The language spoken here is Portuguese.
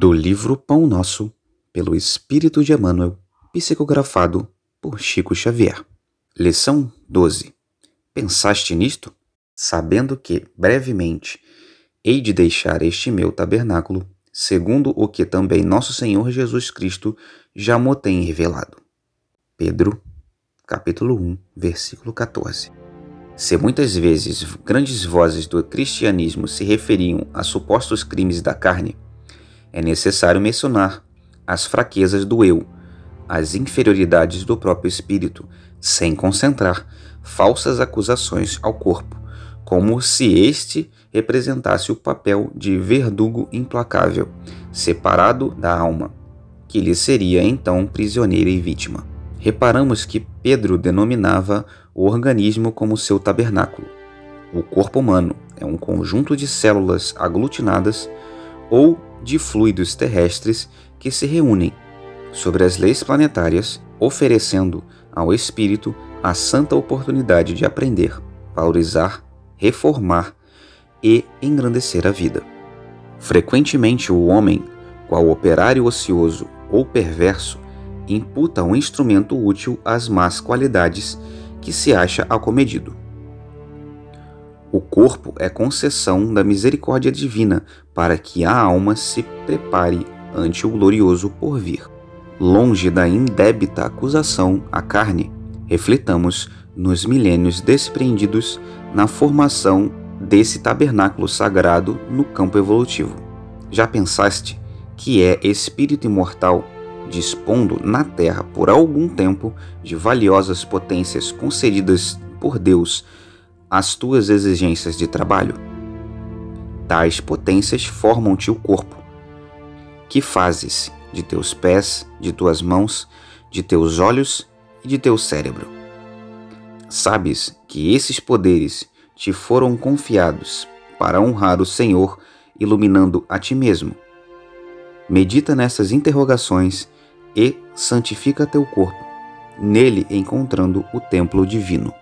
Do livro Pão Nosso, pelo Espírito de Emmanuel, psicografado por Chico Xavier. Lição 12. Pensaste nisto? Sabendo que, brevemente, hei de deixar este meu tabernáculo, segundo o que também nosso Senhor Jesus Cristo já mo tem revelado. Pedro, capítulo 1, versículo 14. Se muitas vezes grandes vozes do cristianismo se referiam a supostos crimes da carne, é necessário mencionar as fraquezas do eu, as inferioridades do próprio espírito, sem concentrar falsas acusações ao corpo, como se este representasse o papel de verdugo implacável, separado da alma, que lhe seria então prisioneira e vítima. Reparamos que Pedro denominava o organismo como seu tabernáculo. O corpo humano é um conjunto de células aglutinadas ou de fluidos terrestres que se reúnem sobre as leis planetárias, oferecendo ao espírito a santa oportunidade de aprender, valorizar, reformar e engrandecer a vida. Frequentemente, o homem, qual operário ocioso ou perverso, imputa um instrumento útil às más qualidades que se acha acomedido. O corpo é concessão da misericórdia divina para que a alma se prepare ante o glorioso porvir. Longe da indébita acusação à carne, refletamos nos milênios despreendidos na formação desse tabernáculo sagrado no campo evolutivo. Já pensaste que é espírito imortal dispondo na Terra por algum tempo de valiosas potências concedidas por Deus as tuas exigências de trabalho. Tais potências formam-te o corpo. Que fazes de teus pés, de tuas mãos, de teus olhos e de teu cérebro? Sabes que esses poderes te foram confiados para honrar o Senhor, iluminando a ti mesmo. Medita nessas interrogações e santifica teu corpo, nele encontrando o templo divino.